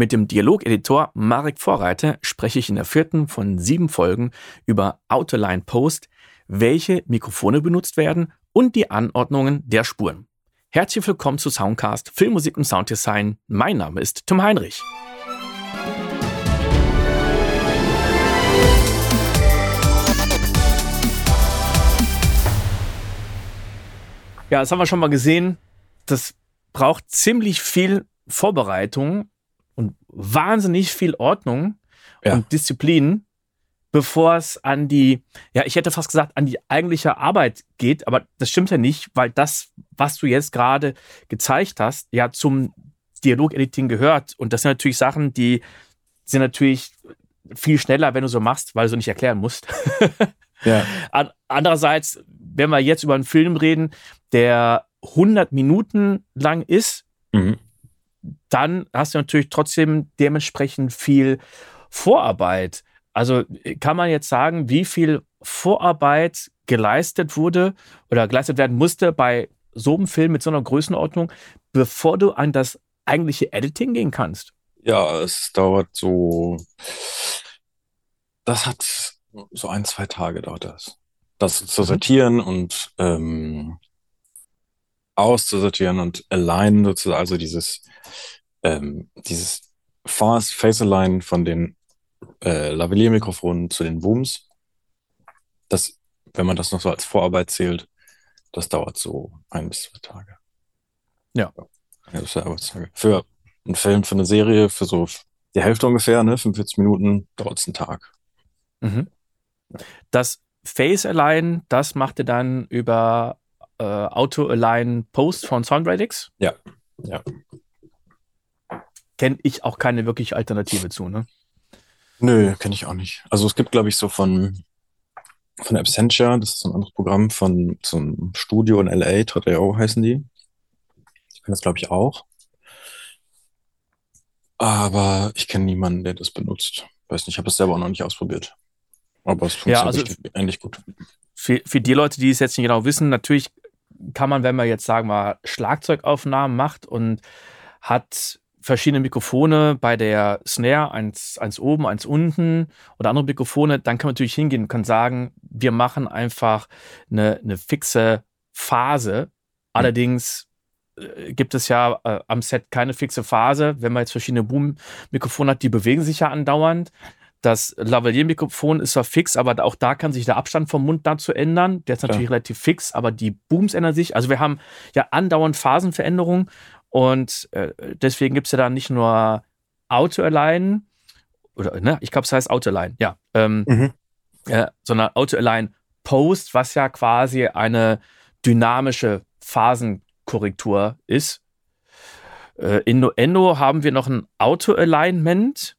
Mit dem Dialogeditor Marek Vorreiter spreche ich in der vierten von sieben Folgen über Autoline Post, welche Mikrofone benutzt werden und die Anordnungen der Spuren. Herzlich willkommen zu Soundcast Filmmusik und Sounddesign. Mein Name ist Tim Heinrich. Ja, das haben wir schon mal gesehen. Das braucht ziemlich viel Vorbereitung und wahnsinnig viel Ordnung ja. und Disziplin, bevor es an die, ja, ich hätte fast gesagt, an die eigentliche Arbeit geht, aber das stimmt ja nicht, weil das, was du jetzt gerade gezeigt hast, ja zum Dialogediting gehört. Und das sind natürlich Sachen, die sind natürlich viel schneller, wenn du so machst, weil du so nicht erklären musst. ja. Andererseits, wenn wir jetzt über einen Film reden, der 100 Minuten lang ist, mhm. Dann hast du natürlich trotzdem dementsprechend viel Vorarbeit. Also kann man jetzt sagen, wie viel Vorarbeit geleistet wurde oder geleistet werden musste bei so einem Film mit so einer Größenordnung, bevor du an das eigentliche Editing gehen kannst? Ja, es dauert so, das hat so ein, zwei Tage dauert das. Das zu mhm. sortieren und ähm, auszusortieren und alignen sozusagen, also dieses, ähm, dieses Fast Face Align von den äh, Lavalier-Mikrofonen zu den Booms. Das, wenn man das noch so als Vorarbeit zählt, das dauert so ein bis zwei Tage. Ja. Ja, das Arbeitstage. Für einen Film, für eine Serie, für so die Hälfte ungefähr, ne, 45 Minuten, dauert es einen Tag. Mhm. Das Face Align, das macht ihr dann über äh, Auto-Align Post von Soundradix. Ja, ja. Kenne ich auch keine wirklich Alternative zu, ne? Nö, kenne ich auch nicht. Also es gibt, glaube ich, so von, von Absentia, das ist so ein anderes Programm von so einem Studio in LA, Tradeo heißen die. Ich kenne das, glaube ich, auch. Aber ich kenne niemanden, der das benutzt. Weiß nicht, ich habe es selber auch noch nicht ausprobiert. Aber es funktioniert ja, also eigentlich gut. Für, für die Leute, die es jetzt nicht genau wissen, natürlich kann man, wenn man jetzt sagen wir Schlagzeugaufnahmen macht und hat verschiedene Mikrofone bei der Snare, eins, eins oben, eins unten oder andere Mikrofone, dann kann man natürlich hingehen und kann sagen, wir machen einfach eine, eine fixe Phase. Allerdings äh, gibt es ja äh, am Set keine fixe Phase. Wenn man jetzt verschiedene Boom-Mikrofone hat, die bewegen sich ja andauernd. Das Lavalier-Mikrofon ist zwar fix, aber auch da kann sich der Abstand vom Mund dazu ändern. Der ist natürlich ja. relativ fix, aber die Booms ändern sich. Also wir haben ja andauernd Phasenveränderungen und äh, deswegen gibt es ja da nicht nur Auto-Align, oder ne, ich glaube, es heißt Auto-Align, ja, ähm, mhm. äh, sondern Auto-Align Post, was ja quasi eine dynamische Phasenkorrektur ist. Äh, in Nuendo haben wir noch ein Auto-Alignment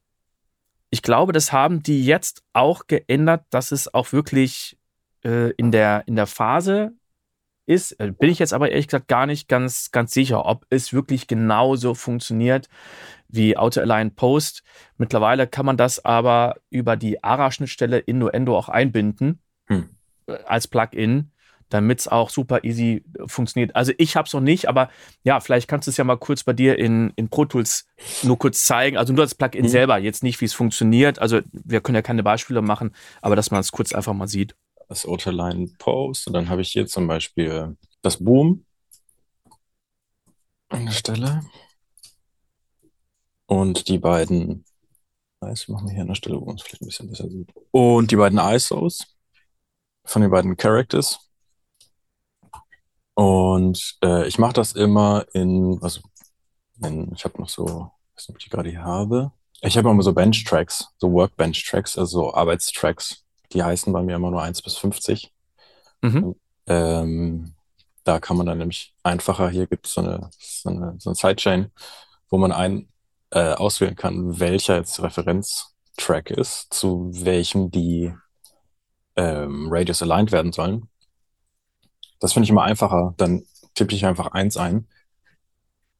ich glaube, das haben die jetzt auch geändert, dass es auch wirklich äh, in, der, in der Phase ist. Äh, bin ich jetzt aber ehrlich gesagt gar nicht ganz, ganz sicher, ob es wirklich genauso funktioniert wie Auto-Align Post. Mittlerweile kann man das aber über die ARA-Schnittstelle in Nuendo auch einbinden hm. Äh, als Plugin damit es auch super easy funktioniert. Also ich habe es noch nicht, aber ja, vielleicht kannst du es ja mal kurz bei dir in, in Pro Tools nur kurz zeigen. Also nur das Plugin mhm. selber, jetzt nicht, wie es funktioniert. Also wir können ja keine Beispiele machen, aber dass man es kurz einfach mal sieht. Das Autoline Post und dann habe ich hier zum Beispiel das Boom an der Stelle und die beiden Nice, machen wir hier an der Stelle, wo man es vielleicht ein bisschen besser sieht. Und die beiden ISOs von den beiden Characters. Und äh, ich mache das immer in, also in, ich habe noch so, ich weiß nicht, ob ich die gerade hier habe. Ich habe immer so Bench-Tracks, so Workbench-Tracks, also Arbeitstracks. Die heißen bei mir immer nur 1 bis 50. Mhm. Und, ähm, da kann man dann nämlich einfacher, hier gibt so es so eine, so eine Sidechain, wo man ein, äh, auswählen kann, welcher jetzt Referenztrack ist, zu welchem die ähm, Radius aligned werden sollen. Das finde ich immer einfacher. Dann tippe ich einfach eins ein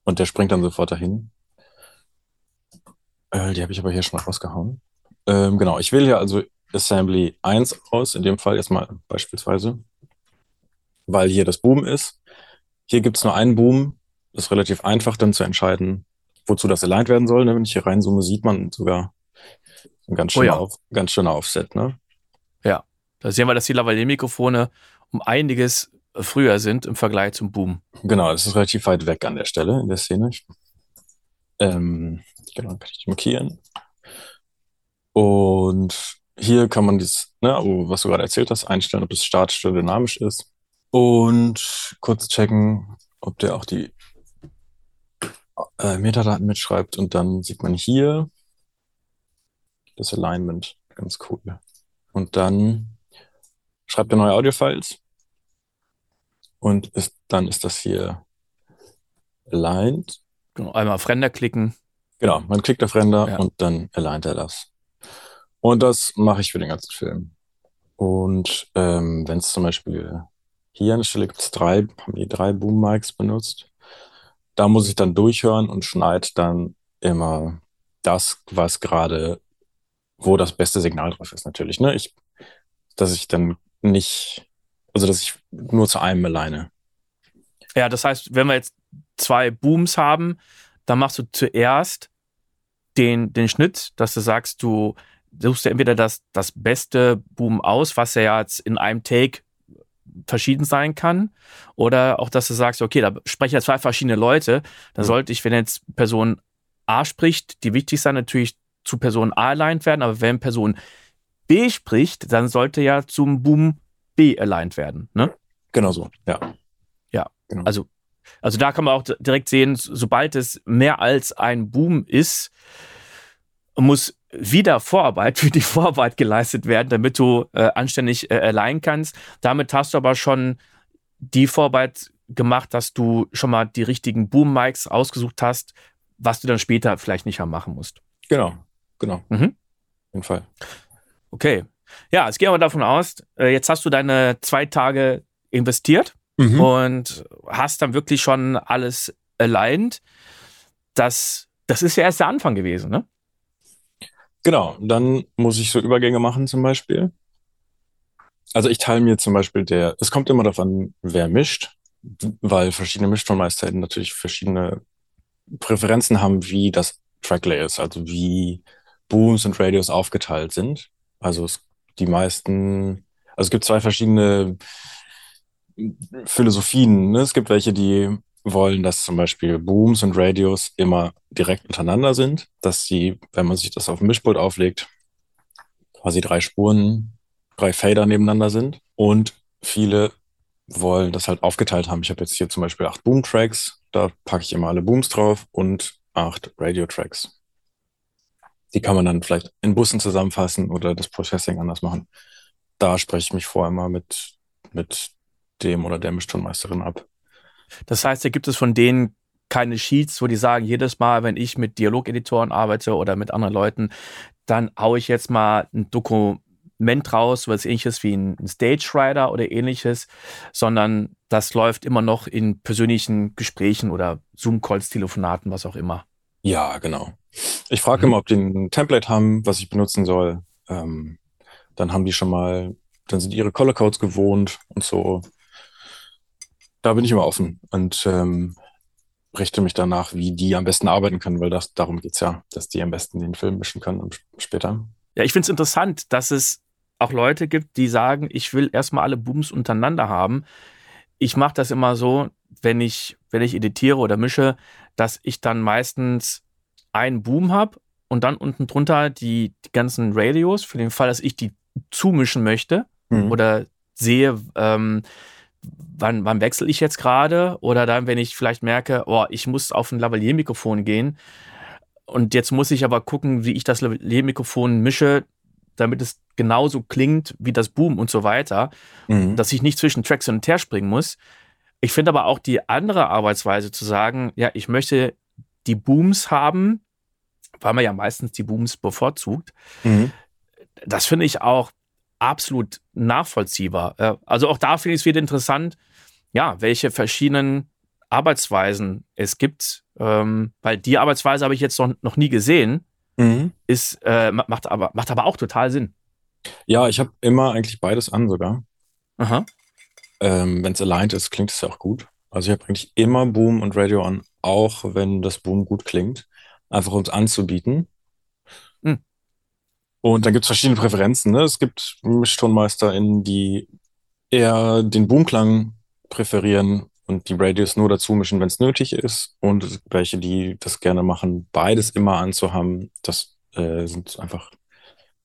und der springt dann sofort dahin. Äh, die habe ich aber hier schon rausgehauen. Ähm, genau, ich wähle hier also Assembly 1 aus, in dem Fall jetzt mal beispielsweise, weil hier das Boom ist. Hier gibt es nur einen Boom. Das ist relativ einfach dann zu entscheiden, wozu das aligned werden soll. Ne? Wenn ich hier reinzoome, sieht man sogar ein ganz schöner, Oh ja. auf, ganz schöner Offset. Ne? Ja, da sehen wir, dass die Lavalier-Mikrofone um einiges früher sind im Vergleich zum Boom. Genau, das ist relativ weit weg an der Stelle in der Szene. Ähm, genau, kann ich markieren. Und hier kann man dieses, ne, oh, was du gerade erzählt hast, einstellen, ob es statisch oder dynamisch ist. Und kurz checken, ob der auch die äh, Metadaten mitschreibt. Und dann sieht man hier das Alignment. Ganz cool. Und dann schreibt er neue Audio-Files. Und ist, dann ist das hier aligned. Genau, einmal auf Render klicken. Genau, man klickt auf Render Ja. und dann alignt er das. Und das mache ich für den ganzen Film. Und ähm, wenn es zum Beispiel hier an der Stelle gibt es drei, haben die drei Boom Mics benutzt. Da muss ich dann durchhören und schneide dann immer das, was gerade, wo das beste Signal drauf ist, natürlich. Ne? Ich, dass ich dann nicht, also dass ich nur zu einem alleine. Ja, das heißt, wenn wir jetzt zwei Booms haben, dann machst du zuerst den, den Schnitt, dass du sagst, du suchst ja entweder das, das beste Boom aus, was ja jetzt in einem Take verschieden sein kann, oder auch, dass du sagst, okay, da sprechen ja zwei verschiedene Leute, dann Mhm. sollte ich, wenn jetzt Person A spricht, die wichtig sein, natürlich zu Person A aligned werden, aber wenn Person B spricht, dann sollte ja zum Boom B aligned werden, ne? Genau so, ja. Ja, genau. also also da kann man auch direkt sehen, sobald es mehr als ein Boom ist, muss wieder Vorarbeit für die Vorarbeit geleistet werden, damit du äh, anständig äh, allein kannst. Damit hast du aber schon die Vorarbeit gemacht, dass du schon mal die richtigen Boom-Mics ausgesucht hast, was du dann später vielleicht nicht mehr machen musst. Genau, genau. Mhm. Auf jeden Fall. Okay. Ja, jetzt gehen wir davon aus, äh, jetzt hast du deine zwei Tage investiert. Mhm. und hast dann wirklich schon alles aligned. Das, das ist ja erst der Anfang gewesen, ne? Genau, dann muss ich so Übergänge machen zum Beispiel. Also ich teile mir zum Beispiel der, es kommt immer darauf an, wer mischt, weil verschiedene Mischtonmeister natürlich verschiedene Präferenzen haben, wie das Tracklay ist, also wie Booms und Radios aufgeteilt sind. Also es, die meisten, also es gibt zwei verschiedene Philosophien. Ne? Es gibt welche, die wollen, dass zum Beispiel Booms und Radios immer direkt untereinander sind, dass sie, wenn man sich das auf dem Mischpult auflegt, quasi drei Spuren, drei Fader nebeneinander sind. Und viele wollen das halt aufgeteilt haben. Ich habe jetzt hier zum Beispiel acht Boom-Tracks, da packe ich immer alle Booms drauf und acht Radio-Tracks. Die kann man dann vielleicht in Bussen zusammenfassen oder das Processing anders machen. Da spreche ich mich vorher immer mit, mit dem oder der Mischtonmeisterin ab. Das heißt, da gibt es von denen keine Sheets, wo die sagen, jedes Mal, wenn ich mit Dialogeditoren arbeite oder mit anderen Leuten, dann haue ich jetzt mal ein Dokument raus, was ähnliches wie ein Stage Rider oder ähnliches, sondern das läuft immer noch in persönlichen Gesprächen oder Zoom-Calls, Telefonaten, was auch immer. Ja, genau. Ich frage Mhm. immer, ob die ein Template haben, was ich benutzen soll. Ähm, dann haben die schon mal, dann sind ihre Color Codes gewohnt und so. Da bin ich immer offen und ähm, richte mich danach, wie die am besten arbeiten können, weil das darum geht's ja, dass die am besten den Film mischen können und später. Ja, ich finde es interessant, dass es auch Leute gibt, die sagen, ich will erstmal alle Booms untereinander haben. Ich mache das immer so, wenn ich, wenn ich editiere oder mische, dass ich dann meistens einen Boom habe und dann unten drunter die, die ganzen Radios, für den Fall, dass ich die zumischen möchte Mhm. oder sehe, ähm, wann, wann wechsle ich jetzt gerade oder dann, wenn ich vielleicht merke, oh, ich muss auf ein Lavalier-Mikrofon gehen und jetzt muss ich aber gucken, wie ich das Lavalier-Mikrofon mische, damit es genauso klingt wie das Boom und so weiter, Mhm. dass ich nicht zwischen Tracks hin und her springen muss. Ich finde aber auch die andere Arbeitsweise zu sagen, ja, ich möchte die Booms haben, weil man ja meistens die Booms bevorzugt, Mhm. das finde ich auch absolut nachvollziehbar. Äh, Also auch da finde ich es wieder interessant, ja, welche verschiedenen Arbeitsweisen es gibt, ähm, weil die Arbeitsweise habe ich jetzt noch, noch nie gesehen, Mhm. ist, äh, ma- macht, aber, macht aber auch total Sinn. Ja, ich habe immer eigentlich beides an sogar. Aha. Ähm, wenn es aligned ist, klingt es ja auch gut. Also ich habe eigentlich immer Boom und Radio an, auch wenn das Boom gut klingt. einfach um es anzubieten. Mhm. Und dann gibt es verschiedene Präferenzen. Ne? Es gibt MischtonmeisterInnen, die eher den Boomklang präferieren und die Radios nur dazu mischen, wenn es nötig ist. Und welche, die das gerne machen, beides immer anzuhaben. Das äh, sind einfach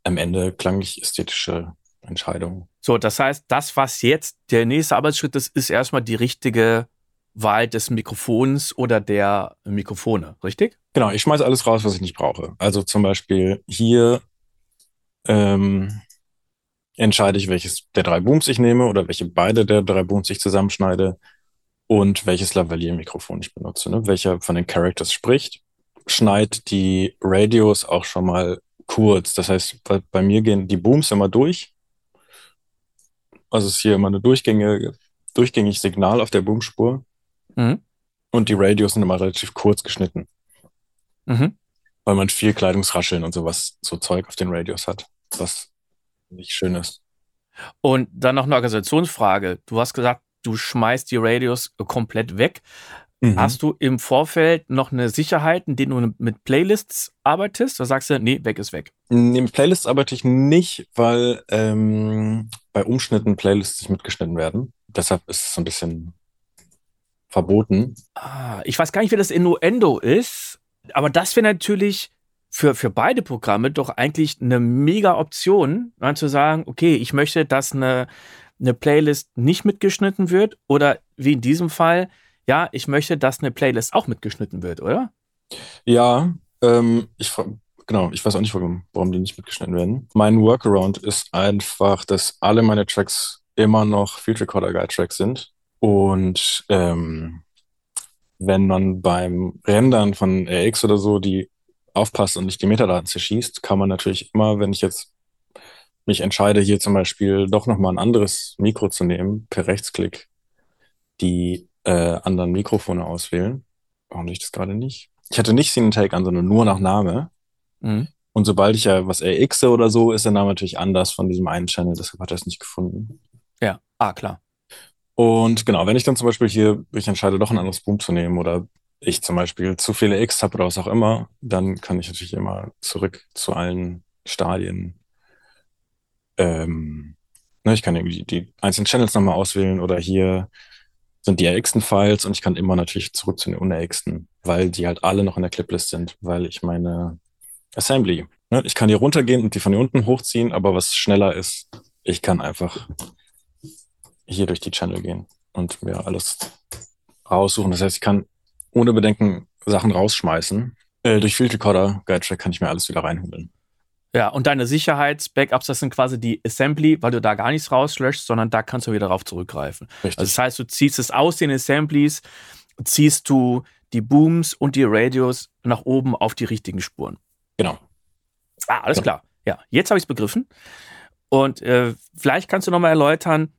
am Ende klanglich ästhetische Entscheidungen. So, das heißt, das, was jetzt der nächste Arbeitsschritt ist, ist erstmal die richtige Wahl des Mikrofons oder der Mikrofone, richtig? Genau, ich schmeiße alles raus, was ich nicht brauche. Also zum Beispiel hier ähm, entscheide ich, welches der drei Booms ich nehme oder welche beide der drei Booms ich zusammenschneide und welches Lavalier-Mikrofon ich benutze. Ne? Welcher von den Characters spricht, schneidet die Radios auch schon mal kurz. Das heißt, bei, bei mir gehen die Booms immer durch. Also ist hier immer eine durchgängige, durchgängig Signal auf der Boomspur. Mhm. Und die Radios sind immer relativ kurz geschnitten. Mhm. Weil man viel Kleidungsrascheln und sowas, so Zeug auf den Radios hat, was nicht schön ist. Und dann noch eine Organisationsfrage. Du hast gesagt, du schmeißt die Radios komplett weg. Mhm. Hast du im Vorfeld noch eine Sicherheit, in denen du mit Playlists arbeitest? Oder sagst du, nee, weg ist weg? Nee, mit Playlists arbeite ich nicht, weil ähm, bei Umschnitten Playlists nicht mitgeschnitten werden. Deshalb ist es so ein bisschen verboten. Ah, ich weiß gar nicht, wie das Innuendo ist, aber das wäre natürlich für, für beide Programme doch eigentlich eine mega Option, dann zu sagen, okay, ich möchte, dass eine, eine Playlist nicht mitgeschnitten wird oder wie in diesem Fall, ja, ich möchte, dass eine Playlist auch mitgeschnitten wird, oder? Ja, ähm, ich genau, ich weiß auch nicht, warum, warum die nicht mitgeschnitten werden. Mein Workaround ist einfach, dass alle meine Tracks immer noch Field Recorder Guide Tracks sind. Und ähm, wenn man beim Rendern von RX oder so die aufpasst und nicht die Metadaten zerschießt, kann man natürlich immer, wenn ich jetzt mich entscheide, hier zum Beispiel doch nochmal ein anderes Mikro zu nehmen, per Rechtsklick die äh, anderen Mikrofone auswählen. Warum ich das gerade nicht? Ich hatte nicht Scene Take an, sondern nur nach Name. Mhm. Und sobald ich ja was RXe oder so, ist der Name natürlich anders von diesem einen Channel, deshalb hat er es nicht gefunden. Ja, ah, klar. Und genau, wenn ich dann zum Beispiel hier, ich entscheide doch ein anderes Boom zu nehmen oder ich zum Beispiel zu viele X habe oder was auch immer, dann kann ich natürlich immer zurück zu allen Stadien. Ähm, ne, ich kann irgendwie die einzelnen Channels nochmal auswählen oder hier sind die rx Files und ich kann immer natürlich zurück zu den UNRXen, weil die halt alle noch in der Cliplist sind, weil ich meine Assembly, ne, ich kann hier runtergehen und die von hier unten hochziehen, aber was schneller ist, ich kann einfach hier durch die Channel gehen und mir alles raussuchen. Das heißt, ich kann ohne Bedenken Sachen rausschmeißen. Äh, durch Field Recorder Guide Track kann ich mir alles wieder reinholen. Ja, und deine Sicherheitsbackups, das sind quasi die Assembly, weil du da gar nichts rauslöschst, sondern da kannst du wieder drauf zurückgreifen. Richtig. Also das heißt, du ziehst es aus den Assemblies, ziehst du die Booms und die Radios nach oben auf die richtigen Spuren. Genau. Ah, alles genau. klar. Ja, jetzt habe ich es begriffen. Und äh, vielleicht kannst du nochmal erläutern,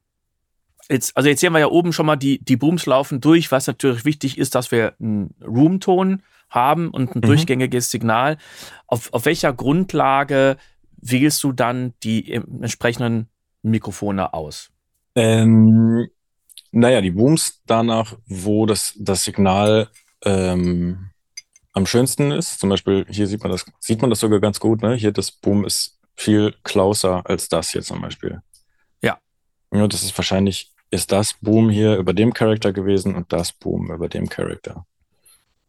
Jetzt, also jetzt sehen wir ja oben schon mal die, die Booms laufen durch, was natürlich wichtig ist, dass wir einen Roomton haben und ein mhm. durchgängiges Signal. Auf, auf welcher Grundlage wählst du dann die entsprechenden Mikrofone aus? Ähm, naja, die Booms danach, wo das, das Signal ähm, am schönsten ist. Zum Beispiel hier sieht man das, sieht man das sogar ganz gut. Ne? Hier das Boom ist viel closer als das hier zum Beispiel. Ja. Ja, das ist wahrscheinlich ist das Boom hier über dem Charakter gewesen und das Boom über dem Charakter.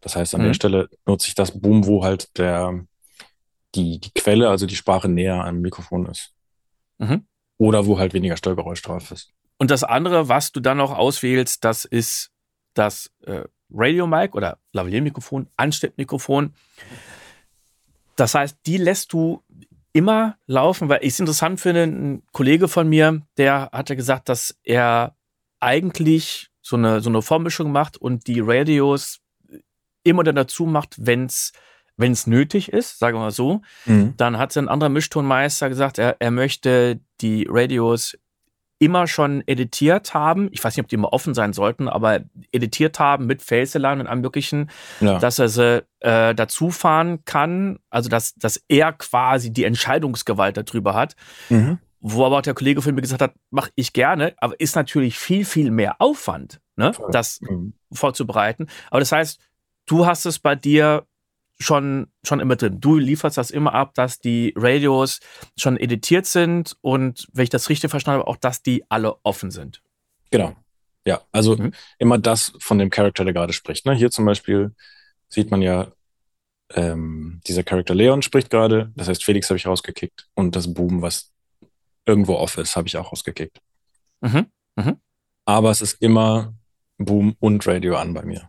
Das heißt, an mhm. der Stelle nutze ich das Boom, wo halt der, die, die Quelle, also die Sprache näher am Mikrofon ist. Mhm. Oder wo halt weniger Störgeräusch drauf ist. Und das andere, was du dann noch auswählst, das ist das äh, Radio-Mic oder Lavalier-Mikrofon, Ansteckmikrofon. Das heißt, die lässt du immer laufen, weil ich es interessant finde, ein Kollege von mir, der hatte gesagt, dass er eigentlich so eine, so eine Vormischung macht und die Radios immer dann dazu macht, wenn es wenn es nötig ist, sagen wir mal so. Mhm. Dann hat ein anderer Mischtonmeister gesagt, er, er möchte die Radios immer schon editiert haben. Ich weiß nicht, ob die immer offen sein sollten, aber editiert haben mit Faceline und allem Möglichen, ja. dass er sie äh, dazu fahren kann. Also, dass, dass er quasi die Entscheidungsgewalt darüber hat. Mhm. Wo aber auch der Kollege von mir gesagt hat, mache ich gerne, aber ist natürlich viel, viel mehr Aufwand, ne, das mhm. vorzubereiten. Aber das heißt, du hast es bei dir schon, schon immer drin. Du lieferst das immer ab, dass die Radios schon editiert sind und, wenn ich das richtig verstanden habe, auch, dass die alle offen sind. Genau. Ja, also mhm. immer das von dem Charakter, der gerade spricht. Ne? Hier zum Beispiel sieht man ja, ähm, dieser Charakter Leon spricht gerade. Das heißt, Felix habe ich rausgekickt und das Boom, was irgendwo off ist, habe ich auch rausgekickt. Mhm. Mhm. Aber es ist immer Boom und Radio an bei mir.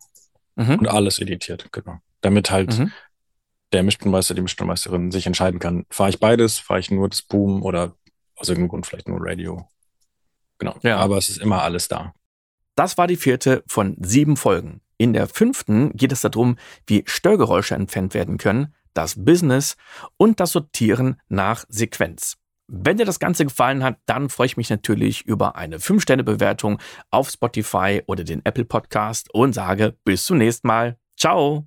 Mhm. Und alles editiert, genau. Damit halt mhm. der Mischtonmeister, die Mischtonmeisterin sich entscheiden kann, fahre ich beides, fahre ich nur das Boom oder aus irgendeinem Grund vielleicht nur Radio. Genau. Ja. Aber es ist immer alles da. Das war die vierte von sieben Folgen. In der fünften geht es darum, wie Störgeräusche entfernt werden können, das Business und das Sortieren nach Sequenz. Wenn dir das Ganze gefallen hat, dann freue ich mich natürlich über eine 5-Sterne-Bewertung auf Spotify oder den Apple Podcast und sage bis zum nächsten Mal. Ciao!